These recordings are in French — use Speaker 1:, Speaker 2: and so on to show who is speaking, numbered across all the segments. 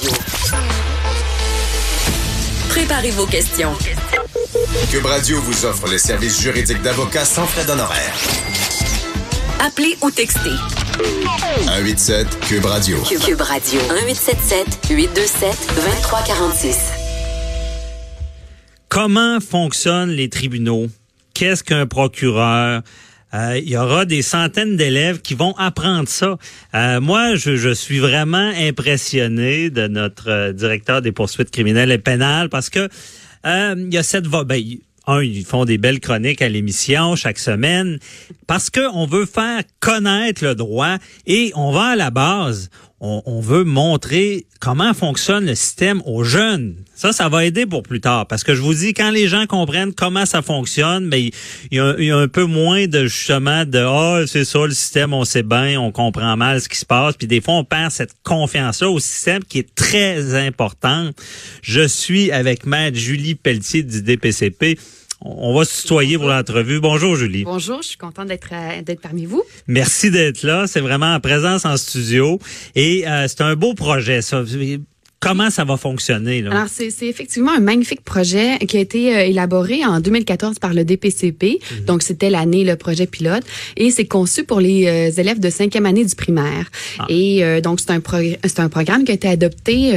Speaker 1: Radio. Préparez vos questions.
Speaker 2: Cube Radio vous offre les services juridiques d'avocats sans frais d'honoraires.
Speaker 1: Appelez ou textez.
Speaker 2: 187 Cube Radio.
Speaker 1: Cube Radio. 1877 827 2346.
Speaker 3: Comment fonctionnent les tribunaux? Qu'est-ce qu'un procureur? Euh, il y aura des centaines d'élèves qui vont apprendre ça. Euh, moi, je, suis vraiment impressionné de notre euh, directeur des poursuites criminelles et pénales parce que il y a cette ben, un, ils font des belles chroniques à l'émission chaque semaine parce que on veut faire connaître le droit et on va à la base. On, veut montrer comment fonctionne le système aux jeunes. Ça, ça va aider pour plus tard. Parce que je vous dis, quand les gens comprennent comment ça fonctionne, ben, il, y a, un peu moins de justement de oh, c'est ça le système, on sait bien, on comprend mal ce qui se passe. Puis des fois, on perd cette confiance-là au système qui est très importante. Je suis avec Maître Julie Pelletier du DPCP. On va se tutoyer pour l'entrevue. Bonjour, Julie.
Speaker 4: Bonjour, je suis contente d'être d'être parmi vous.
Speaker 3: Merci d'être là. C'est vraiment en présence en studio. Et euh, c'est un beau projet, ça. Comment ça va fonctionner? Là?
Speaker 4: Alors, c'est effectivement un magnifique projet qui a été euh, élaboré en 2014 par le DPCP. Mhm. Donc, c'était l'année, le projet pilote. Et c'est conçu pour les euh, élèves de cinquième année du primaire. Ah. Et euh, donc, c'est un, c'est un programme qui a été adopté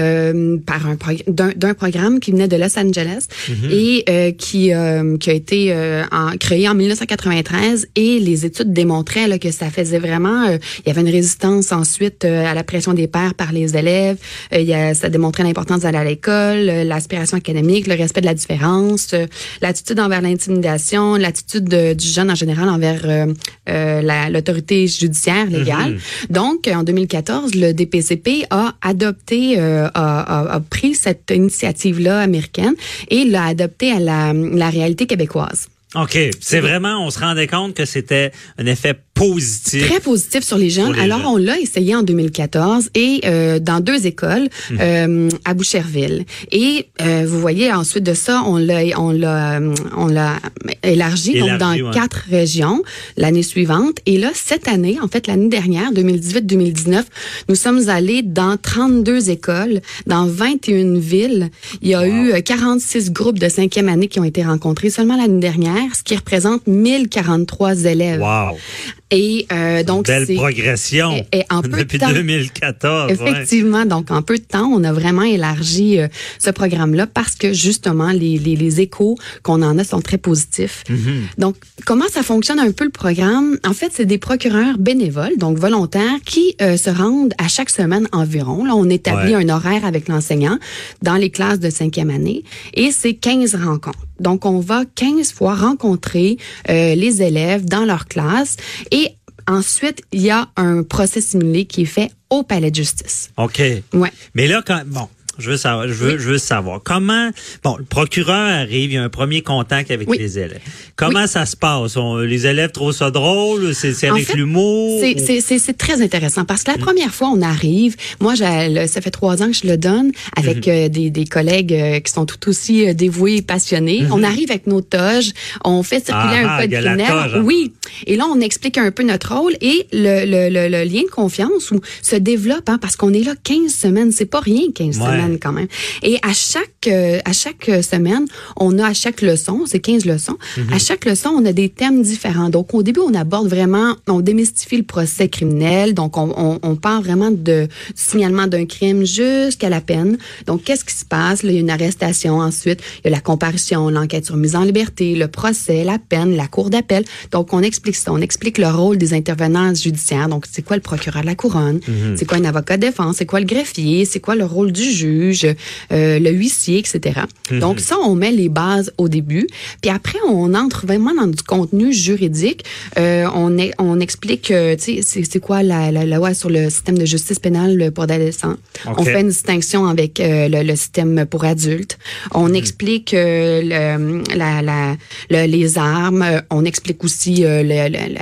Speaker 4: par un d'un programme qui venait de Los Angeles mhm. et qui, qui a été en, créé en 1993. Et les études démontraient là, que ça faisait vraiment... il y avait une résistance ensuite à la pression des pairs par les élèves. il y a, ça démontrer l'importance d'aller à l'école, euh, l'aspiration académique, le respect de la différence, euh, l'attitude envers l'intimidation, l'attitude du jeune en général envers euh, l'autorité judiciaire légale. Mm-hmm. Donc, en 2014, le DPCP a adopté, a, a, a, pris cette initiative-là américaine et l'a adoptée à la, la réalité québécoise.
Speaker 3: OK. C'est vraiment, on se rendait compte que c'était un effet positif.
Speaker 4: Très positif sur les jeunes. Alors, on l'a essayé en 2014 et euh, dans deux écoles mhm. euh, à Boucherville. Et euh, vous voyez, ensuite de ça, on l'a on l'a on l'a élargi, donc dans quatre régions l'année suivante. Et là, cette année, en fait, l'année dernière, 2018-2019, nous sommes allés dans 32 écoles, dans 21 villes. Il y a eu 46 groupes de cinquième année qui ont été rencontrés seulement l'année dernière, ce qui représente 1043 élèves.
Speaker 3: Wow.
Speaker 4: Et euh, donc
Speaker 3: belle progression et, en peu depuis de temps, 2014.
Speaker 4: Effectivement, donc en peu de temps, on a vraiment élargi euh, ce programme-là parce que justement les, les, les échos qu'on en a sont très positifs. Mm-hmm. Donc comment ça fonctionne un peu le programme? En fait, c'est des procureurs bénévoles, donc volontaires, qui euh, se rendent à chaque semaine environ. Là, on établit un horaire avec l'enseignant dans les classes de cinquième année et c'est 15 rencontres. Donc, on va 15 fois rencontrer euh, les élèves dans leur classe et ensuite, il y a un procès simulé qui est fait au palais de justice.
Speaker 3: OK. Ouais. Mais là, quand, bon, je veux savoir, je veux, je veux savoir comment. Bon, le procureur arrive, il y a un premier contact avec les élèves. Comment ça se passe? Les élèves trouvent ça drôle? C'est avec l'humour
Speaker 4: C'est très intéressant parce que la mm. première fois on arrive, moi, ça fait trois ans que je le donne avec mm-hmm. euh, des, des, collègues euh, qui sont tout aussi euh, dévoués et passionnés. Mm-hmm. On arrive avec nos toges, on fait circuler un ah, code criminel. Hein. Oui. Et là, on explique un peu notre rôle et le, le, le, lien de confiance où se développe hein, parce qu'on est là 15 semaines. C'est pas rien 15 semaines quand même. Et à chaque euh, à chaque semaine, on a à chaque leçon, c'est 15 leçons, mhm. à chaque leçon, on a des thèmes différents. Donc au début, on aborde vraiment, on démystifie le procès criminel, donc on, on, on parle vraiment de, du signalement d'un crime jusqu'à la peine. Donc qu'est-ce qui se passe? Là, il y a une arrestation ensuite, il y a la comparution, l'enquête sur mise en liberté, le procès, la peine, la cour d'appel. Donc on explique ça, on explique le rôle des intervenants judiciaires. Donc c'est quoi le procureur de la couronne? Mhm. C'est quoi un avocat de défense? C'est quoi le greffier? C'est quoi le rôle du juge? Juge, euh, le huissier, etc.
Speaker 3: Mhm.
Speaker 4: Donc ça, on met les bases au début. Puis après, on entre vraiment dans du contenu juridique. Euh, on, est, on explique, euh, tu sais, c'est- quoi la, la, la loi sur le système de justice pénale pour adolescents. On fait une distinction avec euh, le, le système pour adultes. On
Speaker 3: Mhm.
Speaker 4: explique euh, le, la, la, le- les armes. Euh, On explique aussi euh,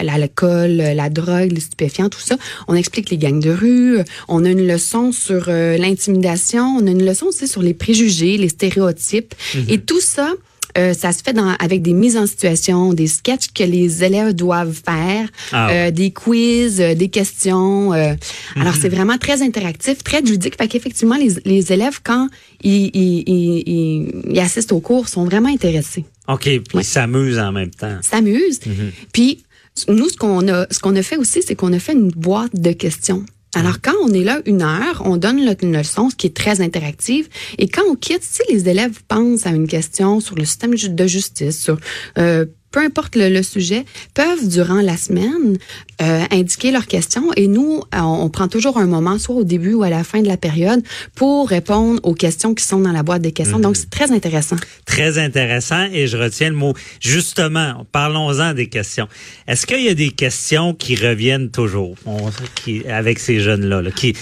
Speaker 4: l'alcool, la drogue, les stupéfiants, tout ça. On explique les gangs de rue. On a une leçon sur euh, l'intimidation. On a une leçon aussi sur les préjugés, les stéréotypes.
Speaker 3: Mhm.
Speaker 4: Et tout ça, euh, ça se fait dans, avec des mises en situation, des sketchs que les élèves doivent faire,
Speaker 3: Ah ouais.
Speaker 4: euh, des quiz, euh, des questions. euh. Alors,
Speaker 3: Mhm.
Speaker 4: c'est vraiment très interactif, très ludique. Fait qu'effectivement, les, les élèves, quand ils, ils, ils, ils- ils assistent au cours, sont vraiment intéressés.
Speaker 3: OK, puis ils s'amusent en même temps.
Speaker 4: S'amusent.
Speaker 3: Mhm.
Speaker 4: Puis, nous, ce qu'on a, ce qu'on a fait aussi, c'est qu'on a fait une boîte de questions. Alors, quand on est là une heure, on donne le- une leçon, ce qui est très interactive. Et quand on quitte, si les élèves pensent à une question sur le système de justice, sur euh, peu importe le, le sujet, peuvent durant la semaine euh, indiquer leurs questions. Et nous, euh, on, on prend toujours un moment, soit au début ou à la fin de la période, pour répondre aux questions qui sont dans la boîte des questions. Donc, c'est très intéressant.
Speaker 3: Très intéressant et je retiens le mot. Justement, parlons-en des questions. Est-ce qu'il y a des questions qui reviennent toujours? On- qui, avec ces jeunes-là, là, qui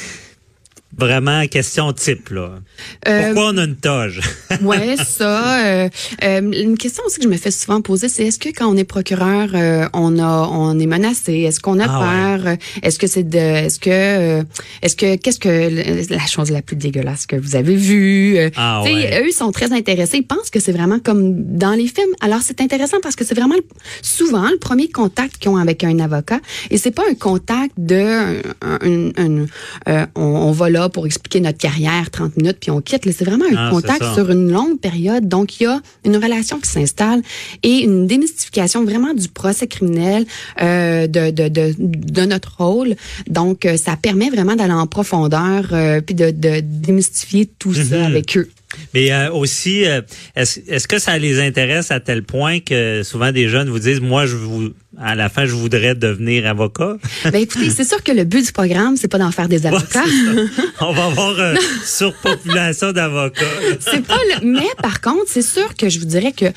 Speaker 3: vraiment question type là.
Speaker 4: Euh,
Speaker 3: Pourquoi on a une toge?
Speaker 4: Ouais, ça. euh, euh, une question aussi que je me fais souvent poser, c'est est-ce que quand on est procureur, euh, on a, on est menacé? Est-ce qu'on a
Speaker 3: Ah
Speaker 4: peur? Est-ce que c'est de, est-ce que, est-ce que, qu'est-ce que la chose la plus dégueulasse que vous avez vue?
Speaker 3: Ah ouais.
Speaker 4: Eux ils sont très intéressés. Ils pensent que c'est vraiment comme dans les films. Alors c'est intéressant parce que c'est vraiment souvent le premier contact qu'ils ont avec un avocat, et c'est pas un contact de, un, un- un- on, on va là pour expliquer notre carrière 30 minutes puis on quitte. C'est vraiment un
Speaker 3: Ah,
Speaker 4: contact sur une longue période. Donc, il y a une relation qui s'installe et une démystification vraiment du procès criminel, euh, de, de, de, de notre rôle. Donc, euh, ça permet vraiment d'aller en profondeur euh, puis de, de démystifier tout ça avec eux.
Speaker 3: Mais euh, aussi, euh, est-ce que ça les intéresse à tel point que souvent des jeunes vous disent, moi, je vous, à la fin, je voudrais devenir avocat?
Speaker 4: Ben écoutez, c'est sûr que le but du programme, c'est pas d'en faire des avocats.
Speaker 3: On va avoir une surpopulation d'avocats.
Speaker 4: C'est pas le... Mais par contre, c'est sûr que je vous dirais que euh,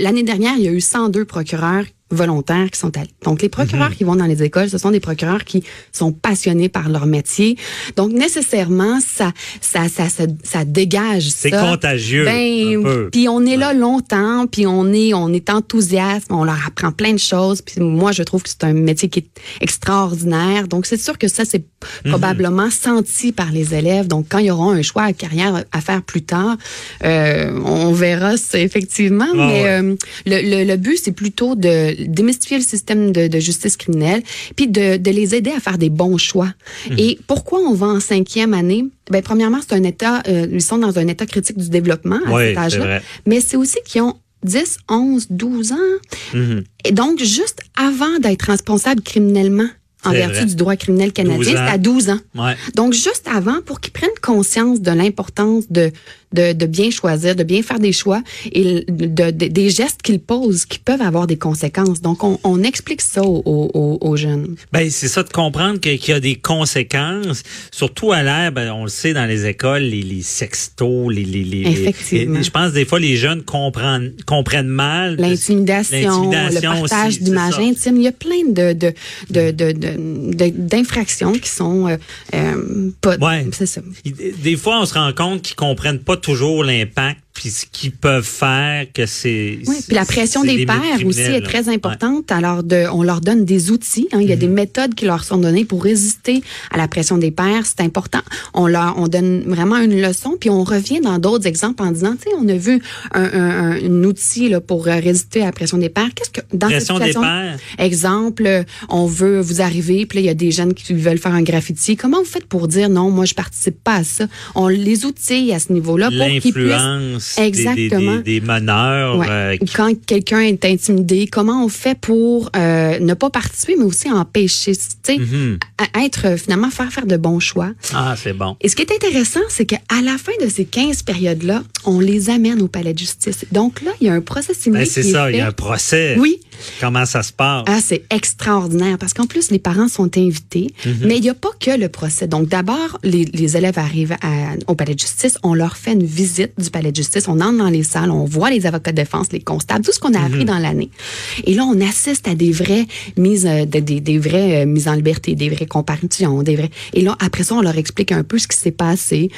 Speaker 4: l'année dernière, il y a eu 102 procureurs volontaires qui sont allés. Donc, les procureurs
Speaker 3: Mhm.
Speaker 4: qui vont dans les écoles, ce sont des procureurs qui sont passionnés par leur métier. Donc, nécessairement, ça, ça, ça, ça, ça dégage ça.
Speaker 3: contagieux,
Speaker 4: Ben, puis on est là longtemps, puis on est, on est enthousiaste, on leur apprend plein de choses. Puis moi, je trouve que c'est un métier qui est extraordinaire. Donc, c'est sûr que ça, c'est
Speaker 3: Mhm.
Speaker 4: probablement senti par les élèves. Donc, quand ils auront un choix à carrière à faire plus tard, euh, on verra ça, effectivement. Mais
Speaker 3: ouais.
Speaker 4: euh, le, le, le but, c'est plutôt de démystifier le système de, de justice criminelle, puis de, de les aider à faire des bons choix.
Speaker 3: Mhm.
Speaker 4: Et pourquoi on va en cinquième année? Ben, premièrement, c'est un état, euh, ils sont dans un état critique du développement à
Speaker 3: Oui,
Speaker 4: cet âge-là. Mais c'est aussi qu'ils ont 10, 11, 12 ans.
Speaker 3: Mhm.
Speaker 4: Et donc, juste avant d'être responsable criminellement, en vertu
Speaker 3: vrai.
Speaker 4: du droit criminel
Speaker 3: 12
Speaker 4: canadien, c'est à 12 ans.
Speaker 3: Ouais.
Speaker 4: Donc, juste avant, pour qu'ils prennent conscience de l'importance de, de, de bien choisir, de bien faire des choix et de, de- des gestes qu'ils posent qui peuvent avoir des conséquences. Donc, on, on explique ça aux, aux- aux jeunes.
Speaker 3: Ben, c'est ça de comprendre qu'il y a des conséquences, surtout à l'air, ben, on le sait dans les écoles, les, les sextos, les, les, les-
Speaker 4: Effectivement.
Speaker 3: les- je pense des fois les jeunes comprennent comprennent mal
Speaker 4: L'intimidation, le partage d'images intimes. Il y a plein de, de, de, de- d'infractions qui sont euh, euh, pas...
Speaker 3: Ouais.
Speaker 4: C'est ça.
Speaker 3: Des fois, on se rend compte qu'ils comprennent pas toujours l'impact puis ce qu'ils peuvent faire, que c'est.
Speaker 4: Oui, puis la pression des pères aussi est très
Speaker 3: Ouais.
Speaker 4: importante. Alors, de, on leur donne des outils. hein. Il y a des méthodes qui leur sont données pour résister à la pression des pères. C'est important. On leur, on donne vraiment une leçon, puis on revient dans d'autres exemples en disant, tu sais, on a vu un, un, un- outil là, pour euh, résister à la pression des pères. Qu'est-ce que dans
Speaker 3: Pression
Speaker 4: cette
Speaker 3: des
Speaker 4: situation,
Speaker 3: pères.
Speaker 4: exemple, euh, on veut vous arriver, puis là il y a des jeunes qui veulent faire un graffiti. Comment vous faites pour dire non, moi je participe pas à ça? On les outille à ce niveau-là pour qu'ils puissent
Speaker 3: Des, des,
Speaker 4: Exactement.
Speaker 3: des, des.
Speaker 4: Ouais.
Speaker 3: euh,
Speaker 4: quand quelqu'un est intimidé, comment on fait pour euh, ne pas participer, mais aussi empêcher, tu sais,
Speaker 3: Mhm.
Speaker 4: à- être euh, finalement faire faire de bons choix.
Speaker 3: Ah, c'est bon.
Speaker 4: Et ce qui est intéressant, c'est qu'à la fin de ces 15 périodes-là, on les amène au palais de justice. Donc là, il y a un procès civique
Speaker 3: Ben, c'est ça, il y a un procès.
Speaker 4: Oui,
Speaker 3: Comment ça se passe?
Speaker 4: Ah, c'est extraordinaire parce qu'en plus, les parents sont invités,
Speaker 3: Mhm.
Speaker 4: mais il n'y a pas que le procès. Donc, d'abord, les, les élèves arrivent à- au palais de justice, on leur fait une visite du palais de justice, on entre dans les salles, on voit les avocats de défense, les constables, tout ce qu'on a
Speaker 3: Mhm.
Speaker 4: appris dans l'année. Et là, on assiste à des vraies mises, euh, de- des, des vraies euh, mises en liberté, des vraies comparaisons, des vrais. Et là, après ça, on leur explique un peu ce qui s'est passé.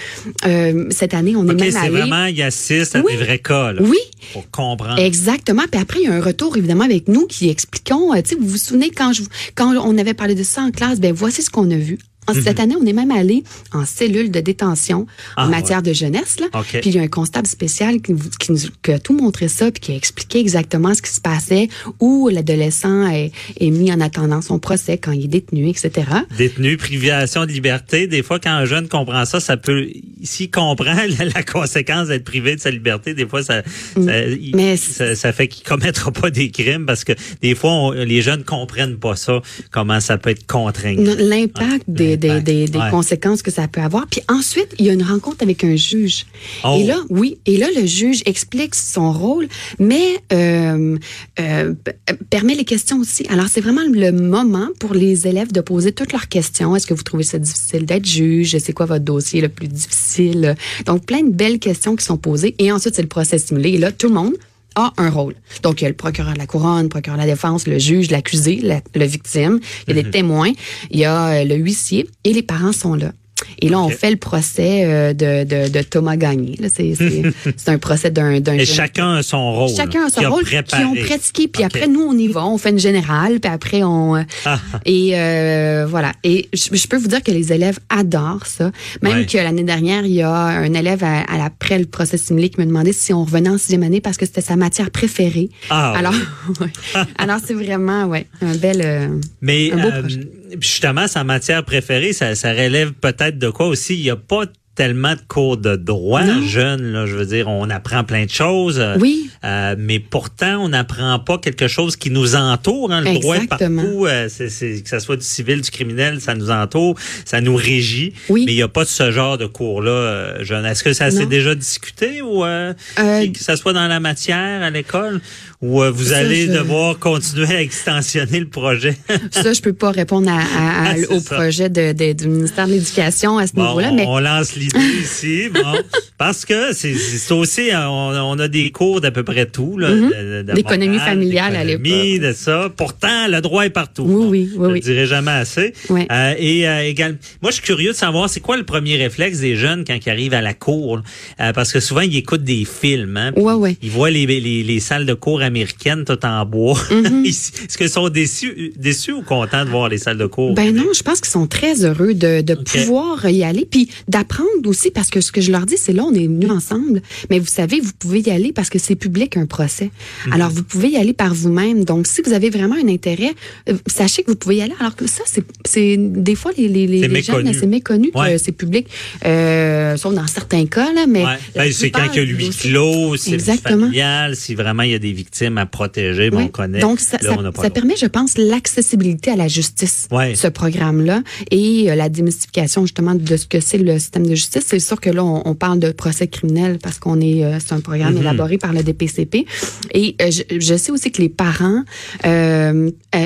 Speaker 4: Euh, cette année, on est
Speaker 3: OK,
Speaker 4: même
Speaker 3: c'est
Speaker 4: allé.
Speaker 3: vraiment, il assiste à
Speaker 4: Oui.
Speaker 3: des vrais cas, là,
Speaker 4: Oui.
Speaker 3: pour comprendre.
Speaker 4: Exactement. Puis après, il y a un retour évidemment avec nous qui expliquons. tu sais, vous vous souvenez quand je, quand on avait parlé de ça en classe, ben voici ce qu'on a vu. En- Cette année, on est même allé en cellule de détention
Speaker 3: Mhm. Ah,
Speaker 4: en matière de jeunesse. Là. Puis il y a un constable spécial qui, nous qui a tout montré ça, puis qui a expliqué exactement ce qui se passait, où l'adolescent est, est mis en attendant son procès quand il est détenu, etc.
Speaker 3: Détenu, privation de liberté. Des fois, quand un jeune comprend ça, ça peut, s'il comprend la, la conséquence d'être privé de sa liberté, des fois, ça, ça,
Speaker 4: Mm. Mais
Speaker 3: ça, ça fait qu'il commettra pas des crimes parce que des fois, on- les jeunes comprennent pas ça, comment ça peut être contraignant.
Speaker 4: Non, L'impact des, des,
Speaker 3: l'impact,
Speaker 4: des, des
Speaker 3: ouais.
Speaker 4: conséquences que ça peut avoir. Puis ensuite, il y a une rencontre avec un juge.
Speaker 3: Oh.
Speaker 4: Et là, oui, et là, le juge explique son rôle, mais euh, euh, permet les questions aussi. Alors, c'est vraiment le moment pour les élèves de poser toutes leurs questions. Est-ce que vous trouvez ça difficile d'être juge? C'est quoi votre dossier le plus difficile? Donc, plein de belles questions qui sont posées. Et ensuite, c'est le procès simulé. Et là, tout le monde a un rôle. Donc, il y a le procureur de la couronne, le procureur de la défense, le juge, l'accusé, la, le victime, il y a des témoins, il y a euh, le huissier et les parents sont là. Et là, on fait le procès euh, de, de, de Thomas Gagné. C'est un procès d'un d'un
Speaker 3: Et
Speaker 4: jeune-
Speaker 3: chacun a son rôle.
Speaker 4: Chacun a son
Speaker 3: qui
Speaker 4: rôle, qui ont pratiqué. Puis après, nous, on y va, on fait une générale, puis après, on... euh,
Speaker 3: Ah.
Speaker 4: Et euh, voilà. Et je, je peux vous dire que les élèves adorent ça. Même
Speaker 3: Ouais.
Speaker 4: que l'année dernière, il y a un élève à, à après le procès simulé qui me demandait si on revenait en sixième année parce que c'était sa matière préférée.
Speaker 3: Ah,
Speaker 4: Alors, ouais. alors c'est vraiment ouais, un bel... euh,
Speaker 3: Mais
Speaker 4: Un beau
Speaker 3: euh,
Speaker 4: projet.
Speaker 3: Justement, sa matière préférée, ça, ça relève peut-être de quoi aussi? Il n'y a pas tellement de cours de droit
Speaker 4: Non.
Speaker 3: jeune. Là, je veux dire, on apprend plein de choses. euh,
Speaker 4: Oui.
Speaker 3: euh, mais pourtant, on n'apprend pas quelque chose qui nous entoure. Hein, le droit
Speaker 4: Exactement.
Speaker 3: partout. euh, c'est, que ce soit du civil, du criminel, ça nous entoure, ça nous régit.
Speaker 4: Oui.
Speaker 3: Mais il n'y a pas de ce genre de cours-là euh, jeune. Est-ce que ça s'est déjà discuté ou que ça soit dans la matière à l'école? Ou euh, vous
Speaker 4: Ça,
Speaker 3: allez
Speaker 4: je-
Speaker 3: devoir continuer à extensionner le projet?
Speaker 4: Ça, je peux pas répondre à, à- à-
Speaker 3: Ah,
Speaker 4: au
Speaker 3: ça.
Speaker 4: projet de, de- du ministère de l'Éducation à ce
Speaker 3: Bon,
Speaker 4: niveau-là.
Speaker 3: on,
Speaker 4: Mais
Speaker 3: on lance l'idée ici, bon, parce que c'est c'est aussi, euh, on, on a des cours d'à peu près tout, là.
Speaker 4: D'économie
Speaker 3: morale,
Speaker 4: familiale à l'époque.
Speaker 3: de ça. Pourtant, le droit est partout.
Speaker 4: Oui,
Speaker 3: Bon,
Speaker 4: oui, oui,
Speaker 3: Je
Speaker 4: oui.
Speaker 3: le dirai jamais assez.
Speaker 4: Ouais.
Speaker 3: Euh, et euh, également, moi, je suis curieux de savoir, c'est quoi le premier réflexe des jeunes quand ils arrivent à la cour? Euh, parce que souvent ils écoutent des films, hein,
Speaker 4: Ouais, ouais.
Speaker 3: Ils voient les, les, les salles de cours américaines tout en bois.
Speaker 4: Mhm.
Speaker 3: Est-ce qu'ils sont déçus, déçus ou contents de voir les salles de cours?
Speaker 4: Ben non, je pense qu'ils sont très heureux de, pouvoir y aller, puis d'apprendre aussi, parce que ce que je leur dis, c'est là, on est venus ensemble, mais vous savez, vous pouvez y aller parce que c'est public un procès.
Speaker 3: Mhm.
Speaker 4: Alors, vous pouvez y aller par vous-même. Donc, si vous avez vraiment un intérêt, euh, sachez que vous pouvez y aller. Alors que ça, c'est, des fois, les, jeunes, c'est méconnu
Speaker 3: Ouais.
Speaker 4: que c'est public, euh, sauf dans certains cas, là, mais...
Speaker 3: Ouais. Ben, c'est quand il y a clos, c'est familial, si vraiment il y a des victimes à protéger,
Speaker 4: Oui.
Speaker 3: on connaît.
Speaker 4: Donc, ça,
Speaker 3: Là,
Speaker 4: permet, je pense, l'accessibilité à la justice,
Speaker 3: Ouais.
Speaker 4: ce programme-là, et euh, la démystification justement de ce que c'est le système de justice. C'est sûr que là, on, on parle de procès criminel parce qu'on est, euh, c'est un programme
Speaker 3: Mhm.
Speaker 4: élaboré par le DPCP. Et euh, je, je sais aussi que les parents,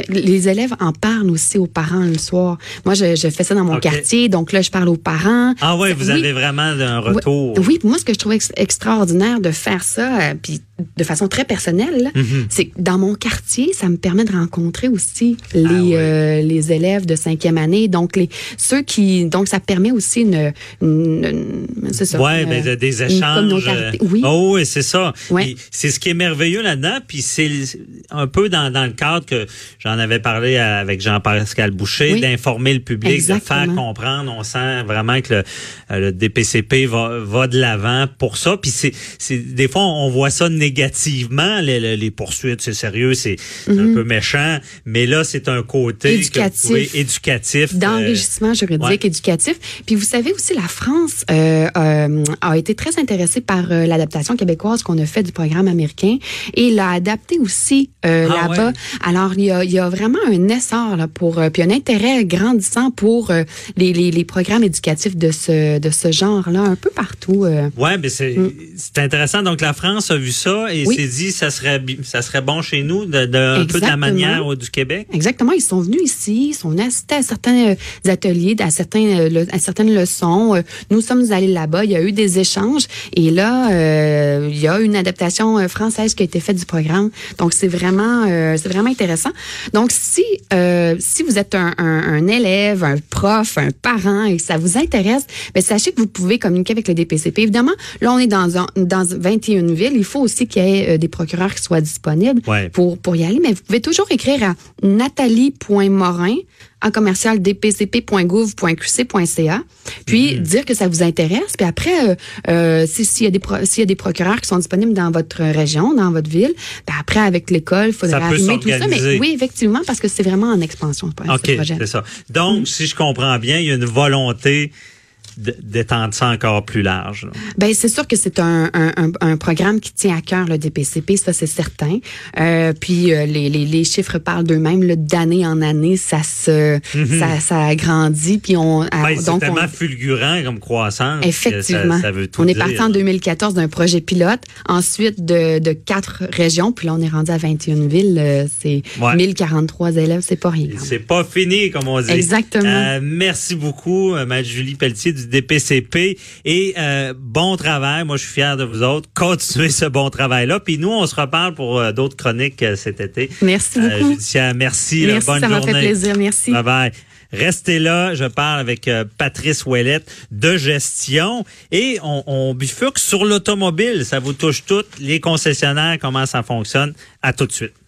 Speaker 4: les élèves en parlent aussi aux parents le soir. Moi, je, je fais ça dans mon quartier, donc là, je parle aux parents.
Speaker 3: Ah ouais, vous
Speaker 4: Oui.
Speaker 3: avez vraiment un retour.
Speaker 4: Oui, oui, moi, ce que je trouvais ex- extraordinaire de faire ça, puis de façon très personnelle,
Speaker 3: Mhm.
Speaker 4: c'est dans mon quartier, ça me permet de rencontrer aussi les,
Speaker 3: Ah ouais.
Speaker 4: euh, les élèves de cinquième année. Donc, les, ceux qui, donc, ça permet aussi une, une- une- c'est ça.
Speaker 3: Ouais,
Speaker 4: une-
Speaker 3: ben, de- des échanges. euh,
Speaker 4: Oui.
Speaker 3: Oh, oui, c'est ça.
Speaker 4: Ouais.
Speaker 3: C'est ce qui est merveilleux là-dedans. Puis c'est un peu dans, dans le cadre que j'en avais parlé avec Jean-Pascal Boucher,
Speaker 4: Oui.
Speaker 3: d'informer le public, de faire comprendre. On sent vraiment que le, euh, le DPCP va, va de l'avant pour ça. Puis c'est, des fois on voit ça négativement. Les- les poursuites, c'est sérieux, c'est un peu méchant. Mais là, c'est un côté
Speaker 4: Mhm. Éducatif.
Speaker 3: oui, éducatif. euh,
Speaker 4: d'enrichissement juridique,
Speaker 3: ouais.
Speaker 4: éducatif. Puis vous savez aussi la France euh, euh, a été très intéressée par euh, l'adaptation québécoise qu'on a fait du programme américain et l'a adapté aussi
Speaker 3: Ah
Speaker 4: là-bas.
Speaker 3: ouais.
Speaker 4: Alors, il y a, il y a vraiment un essor là, pour, puis un intérêt grandissant pour les, les, les programmes éducatifs de ce, de ce genre-là, un peu partout.
Speaker 3: Ouais, mais c'est c'est intéressant. Donc la France a vu ça et
Speaker 4: Oui.
Speaker 3: s'est dit ça serait ça serait bon chez nous de, de un peu de la manière euh, du Québec?
Speaker 4: Exactement, ils sont venus ici, ils sont assistés à certains euh, ateliers, à certains euh, le- à certaines leçons. Euh, Nous sommes allés là-bas, il y a eu des échanges et là il y a une adaptation française qui a été faite du programme. Donc c'est vraiment c'est vraiment intéressant. Donc si si vous êtes un, un, un élève, un prof, un parent et que ça vous intéresse, ben sachez que vous pouvez communiquer avec le DPCP. Évidemment, là on est dans un, dans 21 villes, il faut aussi qu'il y ait des procureurs qui soient disponibles
Speaker 3: Ouais.
Speaker 4: pour, pour y aller, mais vous pouvez toujours écrire à nathalie.morin en commercial dpcp.gouv.qc.ca, puis dire que ça vous intéresse. Puis après, euh, euh, si- s'il y a des pro- y a des procureurs qui sont disponibles dans votre région, dans votre ville, ben après avec l'école, il faudra arrimer tout ça. Mais oui, effectivement, parce que c'est vraiment en expansion
Speaker 3: OK, ça. Donc, si je comprends bien, il y a une volonté d'étendre ça encore plus large.
Speaker 4: Ben c'est sûr que c'est un, un, un, programme qui tient à cœur le DPCP, ça c'est certain. Euh, puis euh, les, les, les chiffres parlent d'eux-mêmes. D'année en année, ça se ça, ça grandit. Puis on
Speaker 3: Ben, c'est
Speaker 4: donc on-
Speaker 3: tellement fulgurant comme croissance.
Speaker 4: Effectivement.
Speaker 3: Ça, ça veut tout
Speaker 4: on est
Speaker 3: dire.
Speaker 4: parti en 2014 d'un projet pilote, ensuite de, de quatre régions, puis là on est rendu à 21 villes. euh, c'est
Speaker 3: Ouais.
Speaker 4: 1043 élèves, c'est pas rien.
Speaker 3: C'est pas fini, comme on dit.
Speaker 4: Exactement.
Speaker 3: Euh, merci beaucoup, euh, Mme Julie Pelletier du DPCP. Et euh, bon travail. Moi, je suis fier de vous autres. Continuez ce bon travail-là. Puis nous, on se reparle pour euh, d'autres chroniques euh, cet été.
Speaker 4: Merci beaucoup.
Speaker 3: judiciaire. merci. là.
Speaker 4: Merci,
Speaker 3: bonne
Speaker 4: ça m'a fait plaisir. Merci.
Speaker 3: Bye bye. Restez là, je parle avec euh, Patrice Ouellette de gestion et on, on bifurque sur l'automobile. Ça vous touche toutes, les concessionnaires, comment ça fonctionne? À tout de suite.